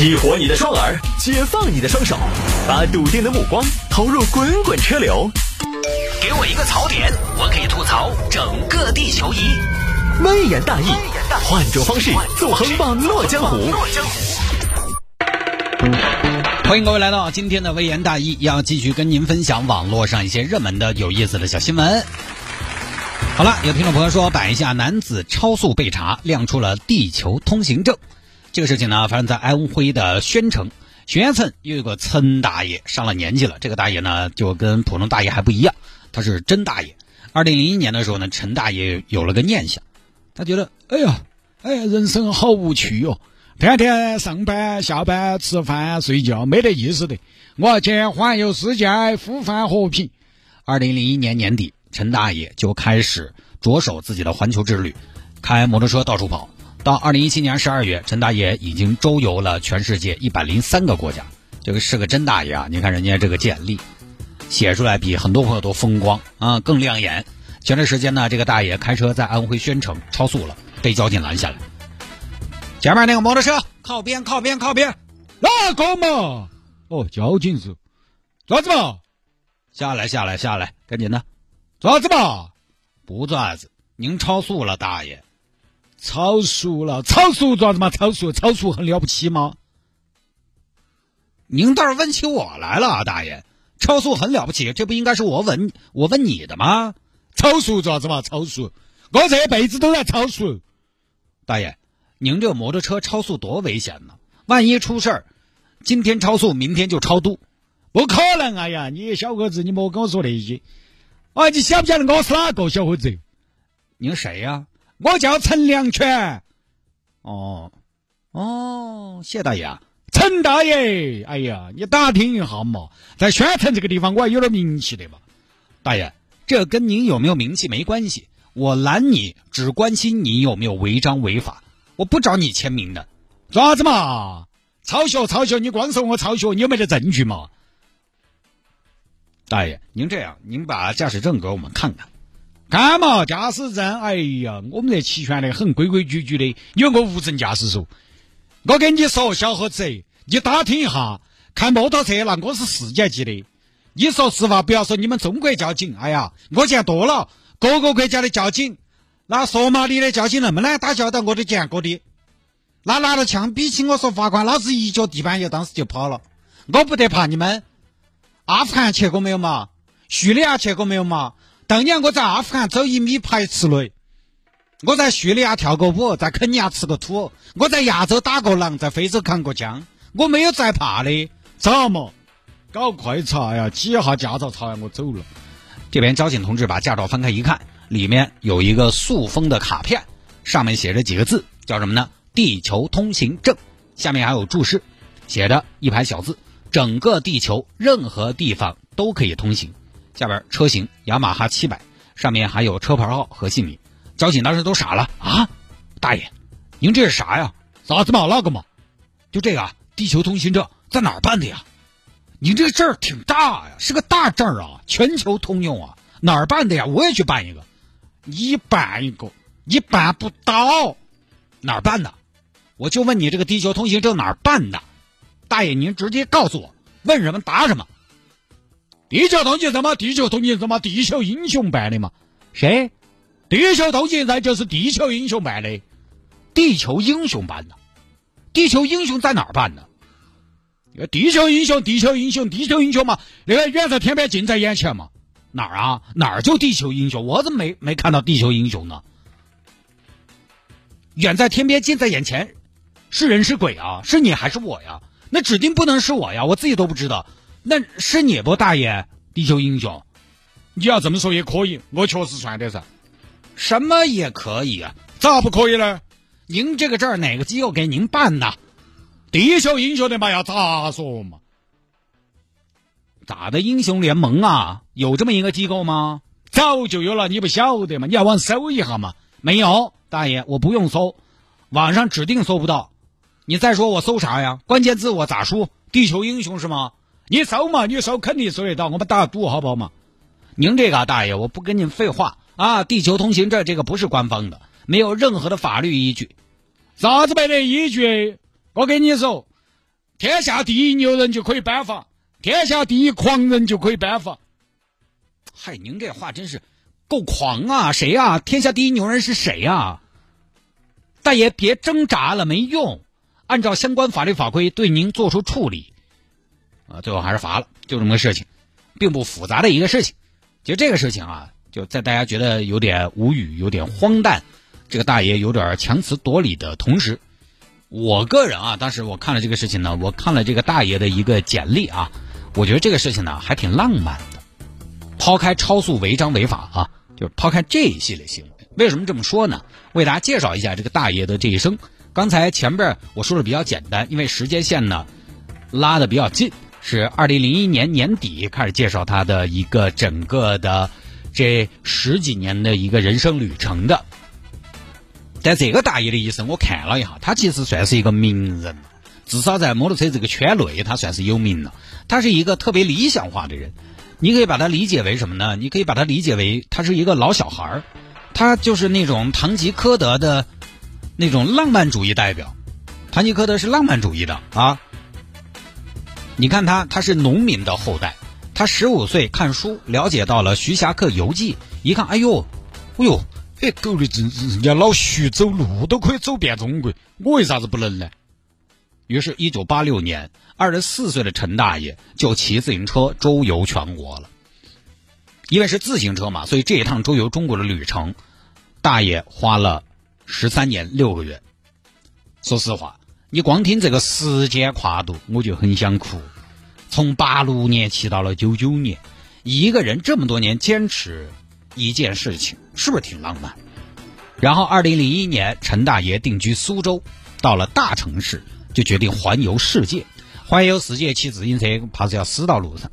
激活你的双耳，解放你的双手，把笃定的目光投入滚滚车流。给我一个槽点，我可以吐槽整个地球仪。微言大义，换种方式纵横网络江湖。欢迎各位来到今天的微言大义，要继续跟您分享网络上一些热门的有意思的小新闻。好了，有听众朋友说，摆一下男子超速被查，亮出了地球通行证。这个事情呢，发生在安徽的宣城。宣城有一个陈大爷，上了年纪了。这个大爷呢，就跟普通大爷还不一样，他是真大爷。二零零一年的时候呢，陈大爷有了个念想，他觉得，哎呀，哎呀，人生好无趣哦，天天上班、下班、吃饭、睡觉，没得意思的。我要去环游世界，呼唤和平。二零零一年年底，陈大爷就开始着手自己的环球之旅，开摩托车到处跑。到二零一七年十二月，陈大爷已经周游了全世界一百零三个国家。这个是个真大爷啊！你看人家这个简历，写出来比很多朋友都风光啊，更亮眼。前段时间呢，这个大爷开车在安徽宣城超速了，被交警拦下来。前面那个摩托车靠边，靠边，靠边！哪个嘛？哦，交警是，做啥子嘛？下来，下来，下来，赶紧的！做啥子嘛？不做啥子，您超速了，大爷。超速了，超速做啥子嘛？超速，超速很了不起吗？您倒是问起我来了，大爷，超速很了不起，这不应该是我问我问你的吗？超速做啥子嘛？超速，我这辈子都在超速。大爷，您这摩托车超速多危险呢？万一出事儿，今天超速，明天就超度，不可能！哎呀，你小伙子，你莫跟我说那些。哎，你晓不晓得我是哪个小伙子？您谁呀？我叫陈良全，哦，哦，谢大爷，陈大爷，哎呀，你打听一下嘛，在宣城这个地方我还有点名气的嘛。大爷，这跟您有没有名气没关系，我拦你只关心你有没有违章违法，我不找你签名的，做啥子嘛？抄学抄学，你光说我抄学，你有没得证据嘛？大爷，您这样，您把驾驶证给我们看看。干嘛驾驶证？哎呀，我们这齐全的很，规规矩矩的。你说我无证驾驶说，我跟你说，小伙子，你打听一下，开摩托车那我是世界级的。你说实话，不要说你们中国交警，哎呀，我见多了，各个国家的交警，那索马里的交警那么难打交道，我都见过的。那拿着枪比起我说法官，老子一脚地板油，当时就跑了。我不得怕你们。阿富汗去过没有嘛？叙利亚去过没有嘛？当年我在阿富汗走一米排次雷，我在叙利亚跳过舞，在肯尼亚吃过土，我在亚洲打过狼，在非洲扛过枪，我没有在怕的。咋么？搞快查呀？挤一下驾照查我走了。这边交警同志把驾照翻开一看，里面有一个塑封的卡片，上面写着几个字，叫什么呢？地球通行证。下面还有注释，写着一排小字：整个地球任何地方都可以通行。下边车型雅马哈七百，上面还有车牌号和姓名。交警当时都傻了啊！大爷，您这是啥呀？啥子嘛？哪个嘛？就这个地球通行证在哪儿办的呀？您这个证儿挺大呀，是个大证啊，全球通用啊。哪儿办的呀？我也去办一个。你办一个，你办不到。哪儿办的？我就问你这个地球通行证哪儿办的？大爷，您直接告诉我，问什么答什么。地球通行证嘛，地球通行证嘛，地球英雄办的嘛。谁？地球通行证就是地球英雄办的。地球英雄办的。地球英雄在哪儿办的？地球英雄，地球英雄，地球英雄嘛，那个远在天边，近在眼前嘛。哪儿啊？哪儿就地球英雄？我怎么没没看到地球英雄呢？远在天边，近在眼前，是人是鬼啊？是你还是我呀？那指定不能是我呀，我自己都不知道。那是你不，大爷？地球英雄，你要这么说也可以，我确实算的噻。什么也可以啊？咋不可以呢？您这个证哪个机构给您办的？地球英雄的嘛，要咋说嘛？咋的？英雄联盟啊，有这么一个机构吗？早就有了，你不晓得吗？你要网搜一下嘛。没有，大爷，我不用搜，网上指定搜不到。你再说我搜啥呀？关键字我咋输？地球英雄是吗？你搜嘛，你搜肯定搜得到，我们打赌好不好嘛？您这个大爷，我不跟您废话啊！地球通行证这个不是官方的，没有任何的法律依据。啥子没得依据？我跟你说，天下第一牛人就可以颁发，天下第一狂人就可以颁发。嗨，您这话真是够狂啊！谁啊？天下第一牛人是谁啊？大爷，别挣扎了，没用。按照相关法律法规对您做出处理。啊，最后还是罚了，就这么个事情，并不复杂的一个事情。其实这个事情啊，就在大家觉得有点无语、有点荒诞，这个大爷有点强词夺理的同时，我个人啊，当时我看了这个事情呢，我看了这个大爷的一个简历啊，我觉得这个事情呢还挺浪漫的。抛开超速违章违法啊，就是抛开这一系列行为，为什么这么说呢？为大家介绍一下这个大爷的这一生。刚才前边我说的比较简单，因为时间线呢拉的比较近。是二零零一年年底开始介绍他的一个整个的这十几年的一个人生旅程的。但这个大爷的一生，我看了一下，他其实算是一个名人，至少在摩托车这个圈内，他算是有名了。他是一个特别理想化的人，你可以把他理解为什么呢？你可以把他理解为他是一个老小孩儿，他就是那种堂吉诃德的那种浪漫主义代表。堂吉诃德是浪漫主义的啊。你看他，他是农民的后代。他十五岁看书，了解到了徐霞客游记。一看，哎呦，哎呦，哎，狗的真是人家老徐走路都可以走遍中国，我为啥子不能呢？于是，一九八六年，二十四岁的陈大爷就骑自行车周游全国了。因为是自行车嘛，所以这一趟周游中国的旅程，大爷花了十三年六个月。说实话。你光听这个时间跨度，我就很想哭。从八六年骑到了九九年，一个人这么多年坚持一件事情，是不是挺浪漫？然后，二零零一年，陈大爷定居苏州，到了大城市，就决定环游世界。环游世界骑自行车，怕是要死到路上。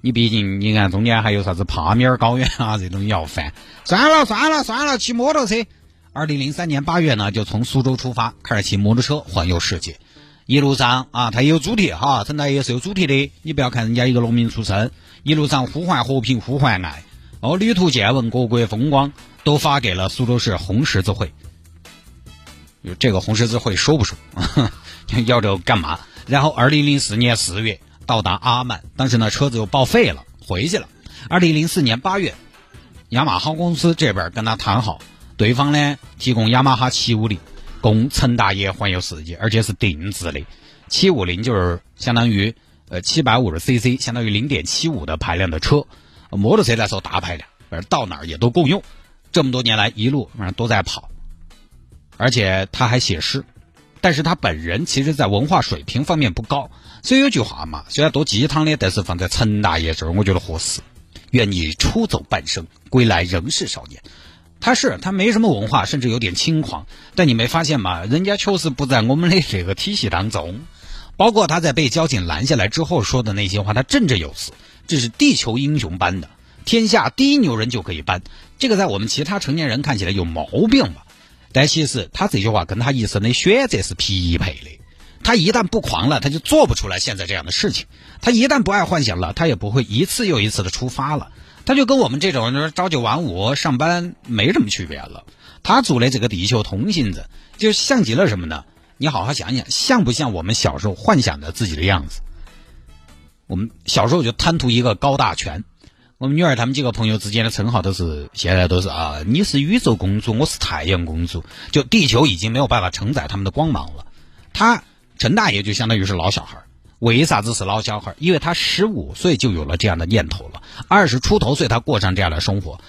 你毕竟，你看中间还有啥子帕米尔高原啊，这种要翻。算了，算了，算了，骑摩托车。二零零三年八月呢，就从苏州出发，开始骑摩托车环游世界。一路上啊，他也有主题哈，陈大爷是有主题的。你不要看人家一个农民出身，一路上呼唤和平，呼唤爱。哦，旅途见闻各国风光，都发给了苏州市红十字会。这个红十字会收不收？要这干嘛？然后二零零四年四月到达阿曼，当时呢车子又报废了，回去了。二零零四年八月，雅马哈公司这边跟他谈好。对方呢提供雅马哈七五零，供陈大爷环游世界，而且是定制的。七五零就是相当于呃七百五十 cc，相当于零点七五的排量的车。摩托车来说大排量，反正到哪儿也都够用。这么多年来一路反正都在跑，而且他还写诗，但是他本人其实在文化水平方面不高。所以有句话嘛，虽然多鸡汤的，但是放在陈大爷这儿，我觉得合适。愿你出走半生，归来仍是少年。他是他没什么文化，甚至有点轻狂，但你没发现吗？人家确实不在我们的这个体系当中。包括他在被交警拦下来之后说的那些话，他振振有词，这是地球英雄般的，天下第一牛人就可以搬。这个在我们其他成年人看起来有毛病吧？但其实他这句话跟他一生的选择是匹配的。他一旦不狂了，他就做不出来现在这样的事情；他一旦不爱幻想了，他也不会一次又一次的出发了。他就跟我们这种就是朝九晚五上班没什么区别了。他组的这个地球通行证，就像极了什么呢？你好好想想，像不像我们小时候幻想的自己的样子？我们小时候就贪图一个高大全。我们女儿他们几个朋友之间的称号都是现在都是啊，你是宇宙公主，我是太阳公主。就地球已经没有办法承载他们的光芒了。他陈大爷就相当于是老小孩。为啥子是老小孩？因为他十五岁就有了这样的念头了，二十出头岁他过上这样的生活，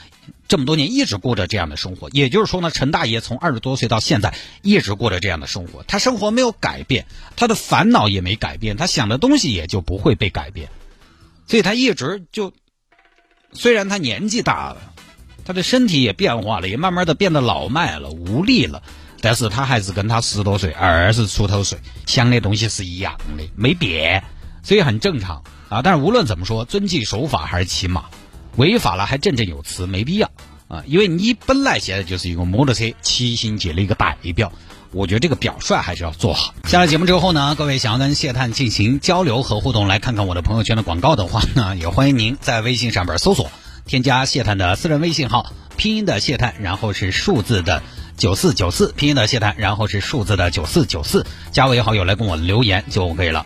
这么多年一直过着这样的生活。也就是说呢，陈大爷从二十多岁到现在一直过着这样的生活，他生活没有改变，他的烦恼也没改变，他想的东西也就不会被改变。所以他一直就，虽然他年纪大了，他的身体也变化了，也慢慢的变得老迈了、无力了。但是他还是跟他十多岁、二十出头岁想的东西是一样的，没变，所以很正常啊。但是无论怎么说，遵纪守法还是起码，违法了还振振有词，没必要啊。因为你本来现在就是一个摩托车骑行界的一个代表，我觉得这个表率还是要做好。下了节目之后呢，各位想要跟谢探进行交流和互动，来看看我的朋友圈的广告的话呢，也欢迎您在微信上边搜索添加谢探的私人微信号，拼音的谢探，然后是数字的。九四九四拼音的谢探，然后是数字的九四九四，加为好友来跟我留言就可以了。